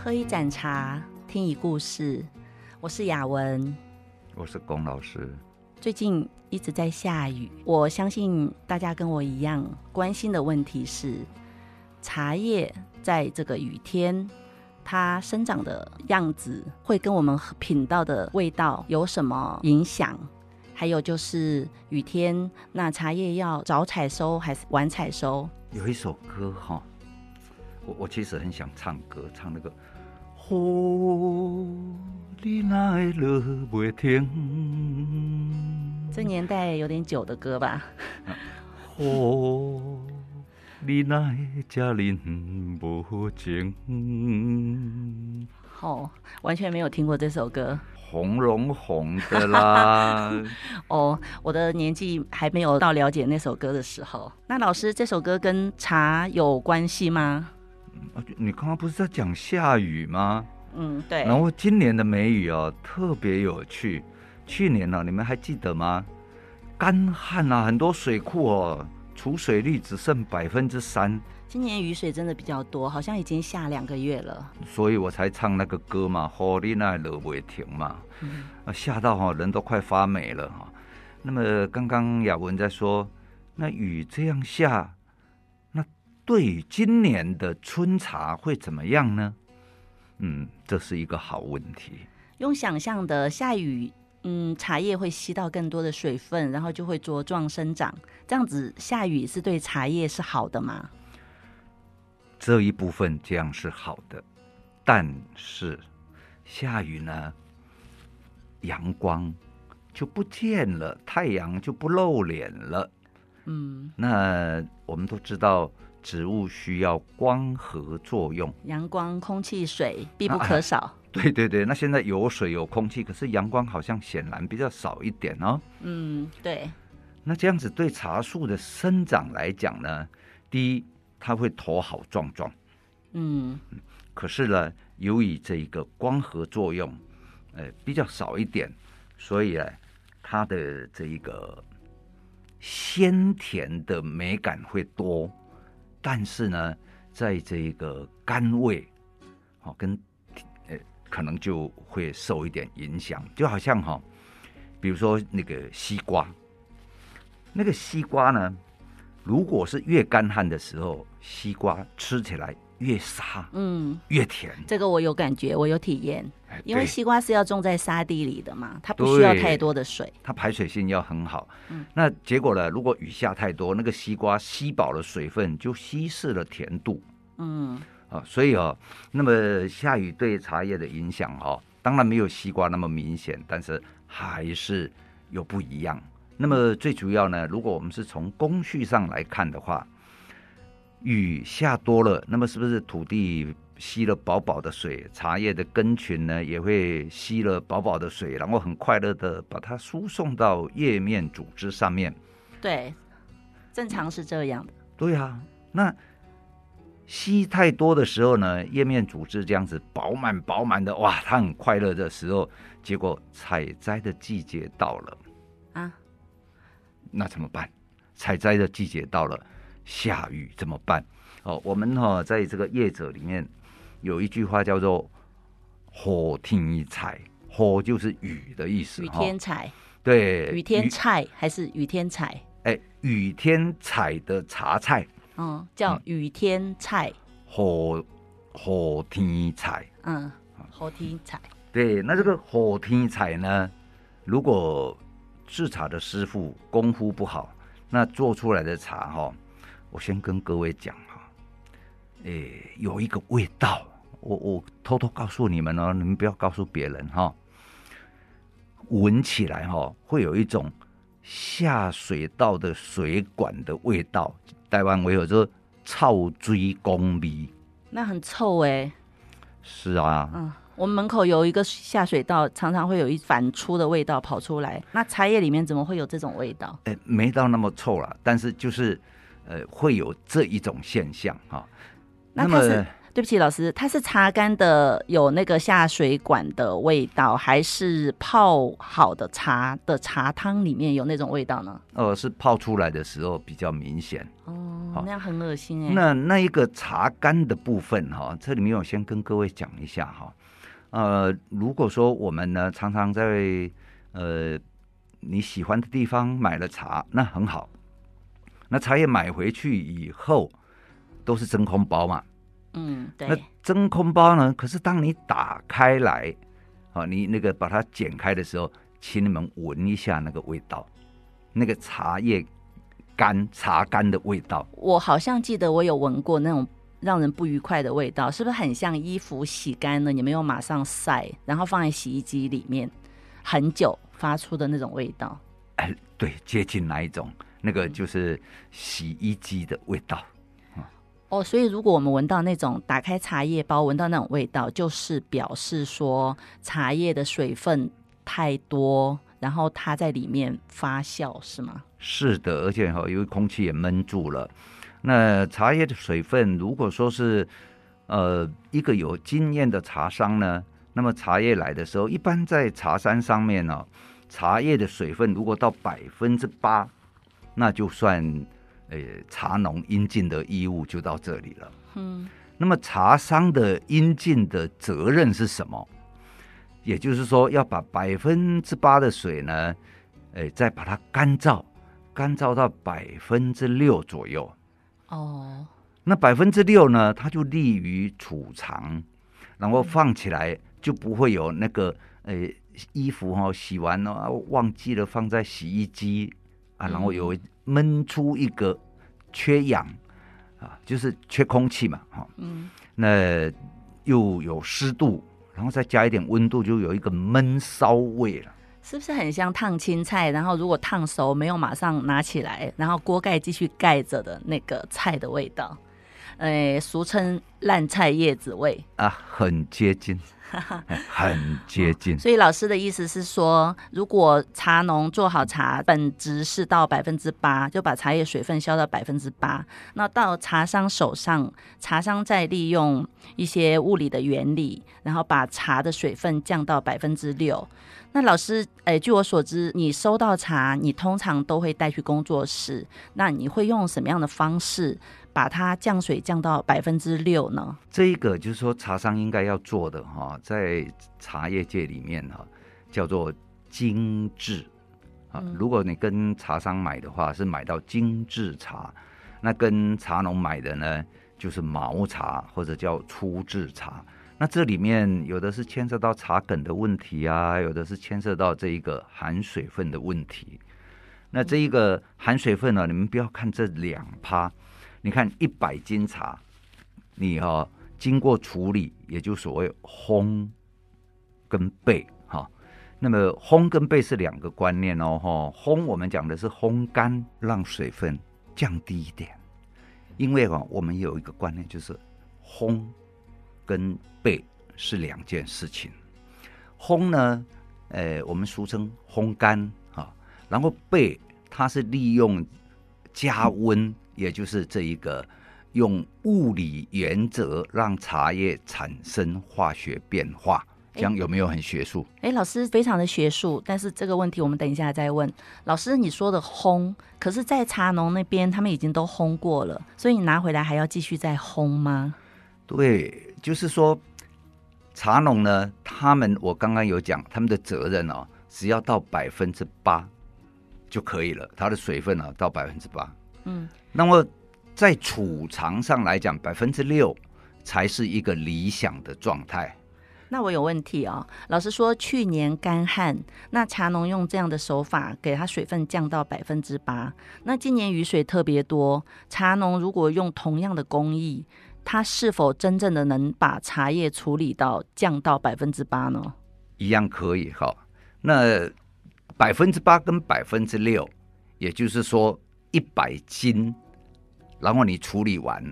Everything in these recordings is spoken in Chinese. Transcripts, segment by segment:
喝一盏茶，听一故事。我是雅文，我是龚老师。最近一直在下雨，我相信大家跟我一样关心的问题是：茶叶在这个雨天，它生长的样子会跟我们品到的味道有什么影响？还有就是雨天，那茶叶要早采收还是晚采收？有一首歌哈，我我其实很想唱歌，唱那个“雨你哪会落不停”，这年代有点久的歌吧？雨你哪会这么无情？哦，完全没有听过这首歌。红龙红的啦！哦，我的年纪还没有到了解那首歌的时候。那老师，这首歌跟茶有关系吗？你刚刚不是在讲下雨吗？嗯，对。然后今年的梅雨哦，特别有趣。去年呢、啊，你们还记得吗？干旱啊，很多水库哦，储水率只剩百分之三。今年雨水真的比较多，好像已经下两个月了，所以我才唱那个歌嘛，雨你哪会停嘛，嗯、啊，下到哈人都快发霉了哈。那么刚刚雅文在说，那雨这样下，那对于今年的春茶会怎么样呢？嗯，这是一个好问题。用想象的下雨，嗯，茶叶会吸到更多的水分，然后就会茁壮生长。这样子下雨是对茶叶是好的吗？这一部分这样是好的，但是下雨呢，阳光就不见了，太阳就不露脸了。嗯，那我们都知道，植物需要光合作用，阳光、空气、水必不可少。啊，对对对，那现在有水有空气，可是阳光好像显然比较少一点哦。嗯，对。那这样子对茶树的生长来讲呢，第一。它会头好壮壮，嗯，可是呢，由于这一个光合作用，呃，比较少一点，所以呢，它的这一个鲜甜的美感会多，但是呢，在这个甘味，好跟呃，可能就会受一点影响，就好像哈，比如说那个西瓜，那个西瓜呢。如果是越干旱的时候，西瓜吃起来越沙，嗯，越甜。这个我有感觉，我有体验。因为西瓜是要种在沙地里的嘛，它不需要太多的水，它排水性要很好。嗯，那结果呢？如果雨下太多，那个西瓜吸饱了水分，就稀释了甜度。嗯，啊，所以哦，那么下雨对茶叶的影响哦，当然没有西瓜那么明显，但是还是有不一样。那么最主要呢，如果我们是从工序上来看的话，雨下多了，那么是不是土地吸了饱饱的水，茶叶的根群呢也会吸了饱饱的水，然后很快乐的把它输送到叶面组织上面？对，正常是这样的。对啊，那吸太多的时候呢，叶面组织这样子饱满饱满的，哇，它很快乐的时候，结果采摘的季节到了啊。那怎么办？采摘的季节到了，下雨怎么办？哦，我们哈、哦、在这个业者里面有一句话叫做“雨天采”，雨就是雨的意思。雨天采、哦，对，雨天菜还是雨天彩？哎，雨天采的茶菜，嗯，叫雨天菜。火火天采，嗯，火天采。对，那这个火天采呢，如果制茶的师傅功夫不好，那做出来的茶哈，我先跟各位讲哈，诶，有一个味道，我我偷偷告诉你们哦，你们不要告诉别人哈。闻起来哈，会有一种下水道的水管的味道，台湾会有这个臭追公味，那很臭哎。是啊。嗯。我们门口有一个下水道，常常会有一反出的味道跑出来。那茶叶里面怎么会有这种味道？哎，没到那么臭了，但是就是，呃，会有这一种现象哈。那它是，对不起老师，它是茶干的有那个下水管的味道，还是泡好的茶的茶汤里面有那种味道呢？呃，是泡出来的时候比较明显。哦，那样很恶心哎。那那一个茶干的部分哈，这里面我先跟各位讲一下哈。呃，如果说我们呢常常在呃你喜欢的地方买了茶，那很好。那茶叶买回去以后都是真空包嘛。嗯，对。那真空包呢？可是当你打开来，啊，你那个把它剪开的时候，请你们闻一下那个味道，那个茶叶干、茶干的味道。我好像记得我有闻过那种让人不愉快的味道，是不是很像衣服洗干了，你没有马上晒，然后放在洗衣机里面很久发出的那种味道？哎，对，接近哪一种？那个就是洗衣机的味道。哦，所以如果我们闻到那种打开茶叶包，闻到那种味道，就是表示说茶叶的水分太多，然后它在里面发酵，是吗？是的，而且哈，因为空气也闷住了。那茶叶的水分，如果说是呃一个有经验的茶商呢，那么茶叶来的时候，一般在茶山上面呢，茶叶的水分如果到百分之八，那就算。诶，茶农应尽的义务就到这里了。嗯，那么茶商的应尽的责任是什么？也就是说，要把百分之八的水呢，诶，再把它干燥，干燥到百分之六左右。哦，那百分之六呢，它就利于储藏，然后放起来就不会有那个诶衣服哈洗完了忘记了放在洗衣机啊，然后有。闷出一个缺氧啊，就是缺空气嘛，哈，嗯，那又有湿度，然后再加一点温度，就有一个闷烧味了。是不是很像烫青菜？然后如果烫熟没有马上拿起来，然后锅盖继续盖着的那个菜的味道，哎，俗称烂菜叶子味啊，很接近。很接近，所以老师的意思是说，如果茶农做好茶，本质是到百分之八，就把茶叶水分消到百分之八。那到茶商手上，茶商再利用一些物理的原理，然后把茶的水分降到百分之六。那老师，诶，据我所知，你收到茶，你通常都会带去工作室，那你会用什么样的方式？把它降水降到百分之六呢？这一个就是说茶商应该要做的哈，在茶叶界里面哈，叫做精致啊。如果你跟茶商买的话，是买到精致茶；那跟茶农买的呢，就是毛茶或者叫粗制茶。那这里面有的是牵涉到茶梗的问题啊，有的是牵涉到这一个含水分的问题。那这一个含水分呢，你们不要看这两趴。你看一百斤茶，你哈、哦、经过处理，也就所谓烘跟焙哈。那么烘跟焙是两个观念哦哈。烘我们讲的是烘干，让水分降低一点。因为哈，我们有一个观念就是烘跟焙是两件事情。烘呢，呃，我们俗称烘干哈，然后焙它是利用加温。也就是这一个用物理原则让茶叶产生化学变化，这样有没有很学术？哎，老师非常的学术，但是这个问题我们等一下再问。老师，你说的烘，可是在茶农那边他们已经都烘过了，所以你拿回来还要继续再烘吗？对，就是说茶农呢，他们我刚刚有讲他们的责任哦，只要到百分之八就可以了，它的水分呢、啊、到百分之八。嗯，那么在储藏上来讲，百分之六才是一个理想的状态。那我有问题哦，老师说去年干旱，那茶农用这样的手法给它水分降到百分之八。那今年雨水特别多，茶农如果用同样的工艺，它是否真正的能把茶叶处理到降到百分之八呢？一样可以哈。那百分之八跟百分之六，也就是说。一百斤，然后你处理完，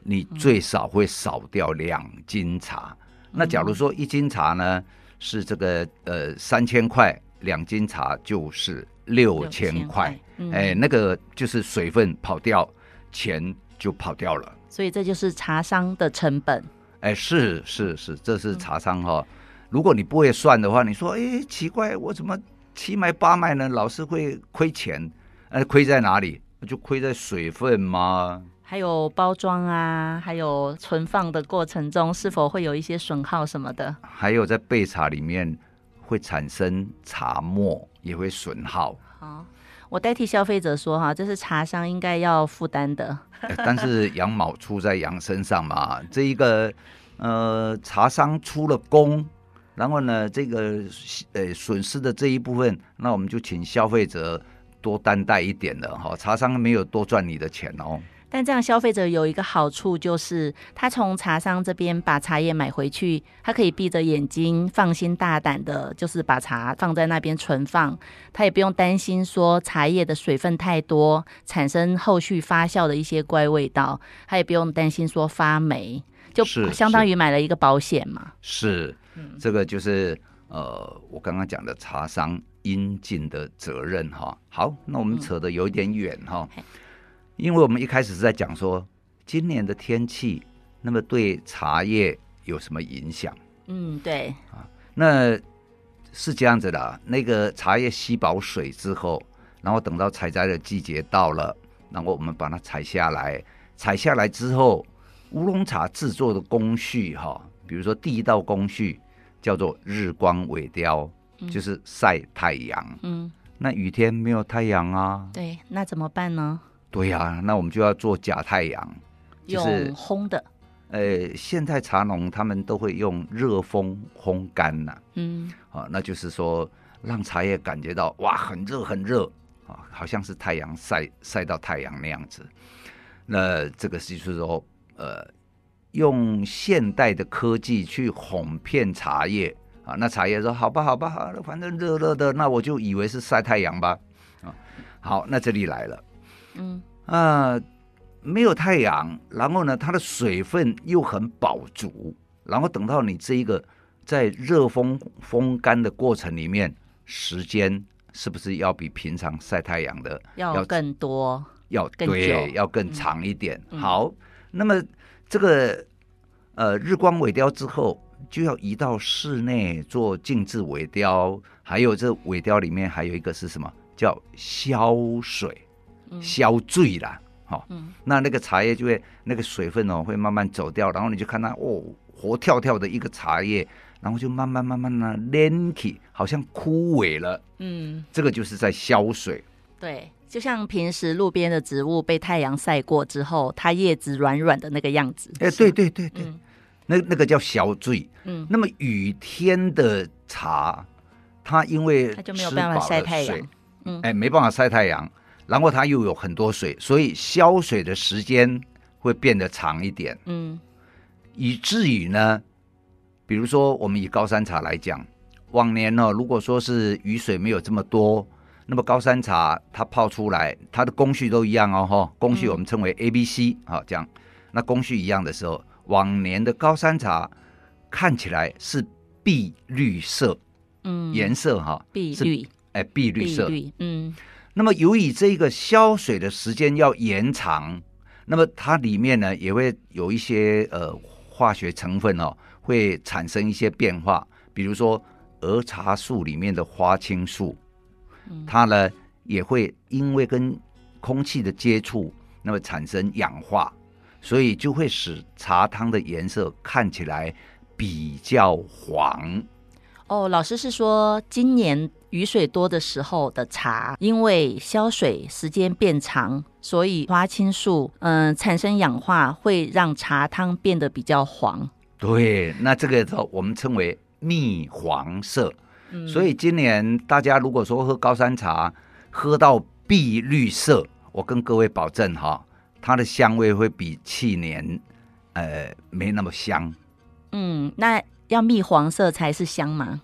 你最少会少掉两斤茶。嗯、那假如说一斤茶呢是这个呃三千块，两斤茶就是六千块。嗯、哎，那个就是水分跑掉，钱就跑掉了。所以这就是茶商的成本。哎，是是是，这是茶商哈、如果你不会算的话，你说哎奇怪，我怎么七卖八卖呢？老是会亏钱。那亏在哪里？就亏在水分吗？还有包装啊，还有存放的过程中是否会有一些损耗什么的？还有在备茶里面会产生茶沫，也会损耗。好，我代替消费者说哈，这是茶商应该要负担的。但是羊毛出在羊身上嘛，这一个呃茶商出了工，然后呢这个呃损失的这一部分，那我们就请消费者多担待一点了哈，茶商没有多赚你的钱哦。但这样消费者有一个好处，就是他从茶商这边把茶叶买回去，他可以闭着眼睛放心大胆的，就是把茶放在那边存放，他也不用担心说茶叶的水分太多，产生后续发酵的一些怪味道，他也不用担心说发霉，就相当于买了一个保险嘛。是，是这个就是呃，我刚刚讲的茶商应尽的责任哈。好，那我们扯得有一点远哈。嗯因为我们一开始是在讲说今年的天气，那么对茶叶有什么影响？嗯，对啊，那是这样子的。那个茶叶吸饱水之后，然后等到采摘的季节到了，然后我们把它采下来。采下来之后，乌龙茶制作的工序哈，比如说第一道工序叫做日光萎凋，嗯、就是晒太阳。嗯，那雨天没有太阳啊？对，那怎么办呢？对呀、啊，那我们就要做假太阳，就是烘的。呃，现在茶农他们都会用热风烘干呐。嗯，啊，那就是说让茶叶感觉到哇，很热很热啊，好像是太阳晒晒到太阳那样子。那这个就是说，呃，用现代的科技去哄骗茶叶啊。那茶叶说好吧好吧好了，反正热热的，那我就以为是晒太阳吧。啊，好，那这里来了。嗯啊、呃，没有太阳，然后呢，它的水分又很饱足，然后等到你这一个在热风风干的过程里面，时间是不是要比平常晒太阳的要更多，要更久对，要更长一点？嗯、好，那么这个呃日光萎凋之后，就要移到室内做静置尾雕，还有这尾雕里面还有一个是什么？叫消水。消醉了，好、哦，嗯、那那个茶叶就会那个水分哦，会慢慢走掉，然后你就看它哦，活跳跳的一个茶叶，然后就慢慢慢慢呢连起，好像枯萎了，嗯，这个就是在消水。对，就像平时路边的植物被太阳晒过之后，它叶子软软的那个样子。哎，对对对对，嗯、那那个叫消醉。嗯，那么雨天的茶，它因为它就没有办法晒太阳，嗯，哎，没办法晒太阳。然后它又有很多水，所以消水的时间会变得长一点。嗯，以至于呢，比如说我们以高山茶来讲，往年呢，如果说是雨水没有这么多，那么高山茶它泡出来，它的工序都一样哦，哈，工序我们称为 A、B、C，好，这样，那工序一样的时候，往年的高山茶看起来是碧绿色，嗯，颜色哈，碧绿，哎，碧绿色，嗯。那么，由于这个消水的时间要延长，那么它里面呢也会有一些呃化学成分哦，会产生一些变化。比如说，儿茶素里面的花青素，它呢也会因为跟空气的接触，那么产生氧化，所以就会使茶汤的颜色看起来比较黄。哦，老师是说今年雨水多的时候的茶，因为消水时间变长，所以花青素嗯、呃、产生氧化，会让茶汤变得比较黄。对，那这个我们称为蜜黄色。嗯、所以今年大家如果说喝高山茶，喝到碧绿色，我跟各位保证哈，它的香味会比去年呃没那么香。嗯，那。要蜜黄色才是香吗？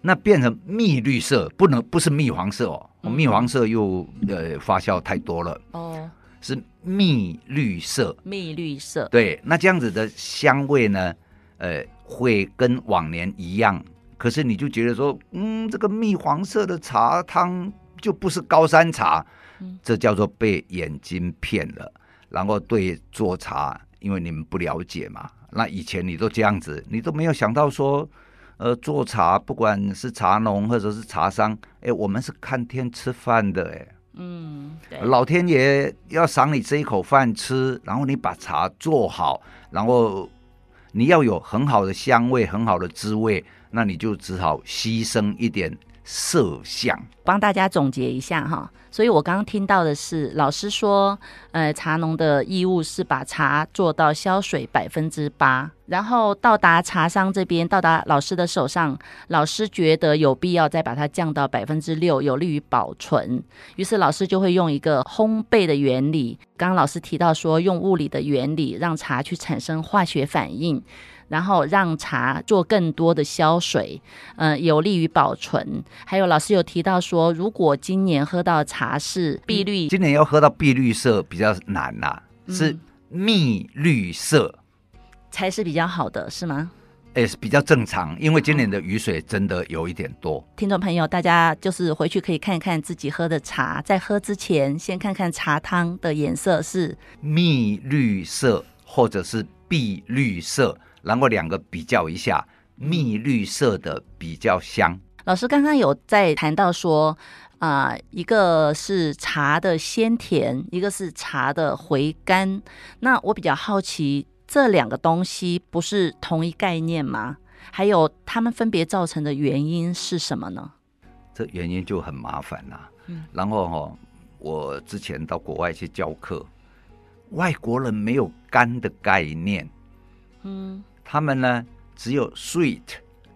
那变成蜜绿色，不能不是蜜黄色哦。嗯、蜜黄色又呃发酵太多了哦，是蜜绿色。蜜绿色，对，那这样子的香味呢，呃，会跟往年一样。可是你就觉得说，嗯，这个蜜黄色的茶汤就不是高山茶，嗯、这叫做被眼睛骗了。然后对做茶，因为你们不了解嘛。那以前你都这样子，你都没有想到说，呃，做茶不管是茶农或者是茶商，哎，我们是看天吃饭的，哎，嗯，对，老天爷要赏你这一口饭吃，然后你把茶做好，然后你要有很好的香味、很好的滋味，那你就只好牺牲一点。色相，帮大家总结一下哈。所以我刚刚听到的是，老师说，呃，茶农的义务是把茶做到消水百分之八，然后到达茶商这边，到达老师的手上，老师觉得有必要再把它降到百分之六，有利于保存。于是老师就会用一个烘焙的原理，刚刚老师提到说，用物理的原理让茶去产生化学反应。然后让茶做更多的消水，嗯、呃，有利于保存。还有老师有提到说，如果今年喝到茶是碧绿，今年要喝到碧绿色比较难呐、啊，是蜜绿色、嗯、才是比较好的，是吗？哎，是比较正常，因为今年的雨水真的有一点多。听众朋友，大家就是回去可以看一看自己喝的茶，在喝之前先看看茶汤的颜色是蜜绿色或者是碧绿色。然后两个比较一下，蜜绿色的比较香。老师刚刚有在谈到说，啊、呃，一个是茶的鲜甜，一个是茶的回甘。那我比较好奇，这两个东西不是同一概念吗？还有它们分别造成的原因是什么呢？这原因就很麻烦了。嗯，然后哈、哦，我之前到国外去教课，外国人没有干的概念。嗯。他们呢，只有 sweet，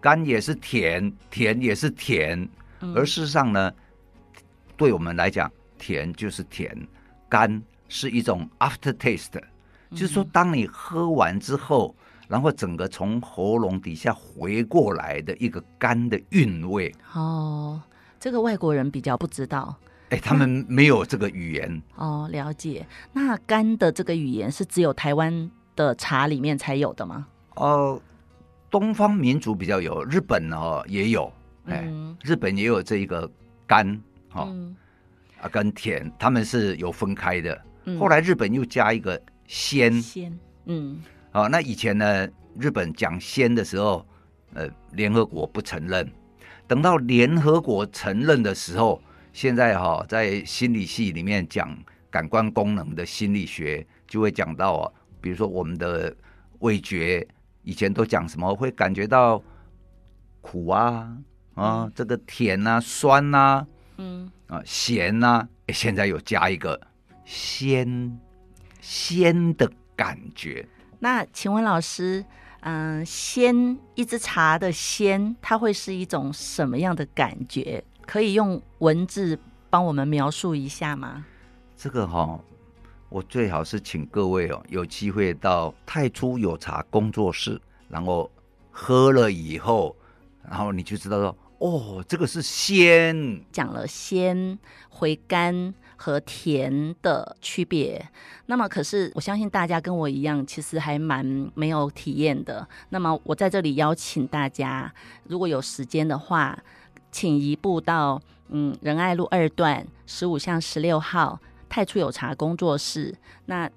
甘也是甜，甜也是甜。而事实上呢，对我们来讲，甜就是甜，甘是一种 aftertaste，就是说，当你喝完之后，然后整个从喉咙底下回过来的一个甘的韵味。哦，这个外国人比较不知道。哎，他们没有这个语言。哦，了解。那干的这个语言是只有台湾的茶里面才有的吗？哦，东方民族比较有，日本呢也有，哎，嗯、日本也有这一个甘哈，嗯、啊跟甜，他们是有分开的。嗯、后来日本又加一个鲜，鲜，嗯，好、哦，那以前呢，日本讲鲜的时候，呃，联合国不承认，等到联合国承认的时候，现在哈、哦，在心理系里面讲感官功能的心理学，就会讲到啊，比如说我们的味觉。以前都讲什么会感觉到苦啊啊，嗯、这个甜啊、酸啊，嗯啊咸啊，现在有加一个鲜鲜的感觉。那请问老师，嗯、呃，鲜一支茶的鲜，它会是一种什么样的感觉？可以用文字帮我们描述一下吗？这个哈、哦。我最好是请各位哦，有机会到太初有茶工作室，然后喝了以后，然后你就知道说，哦，这个是鲜。讲了鲜、回甘和甜的区别。那么，可是我相信大家跟我一样，其实还蛮没有体验的。那么，我在这里邀请大家，如果有时间的话，请移步到嗯仁爱路二段十五巷十六号。太初有茶工作室，那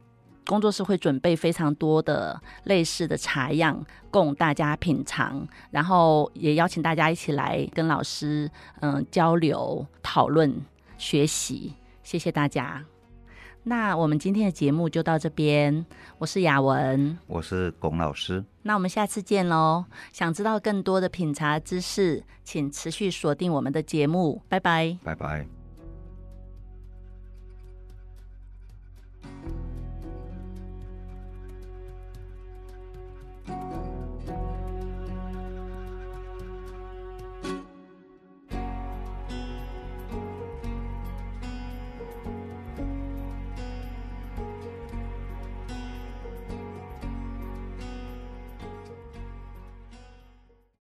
工作室会准备非常多的类似的茶样供大家品尝，然后也邀请大家一起来跟老师嗯交流讨论学习，谢谢大家。那我们今天的节目就到这边，我是雅文，我是龚老师，那我们下次见喽。想知道更多的品茶知识，请持续锁定我们的节目，拜拜，拜拜。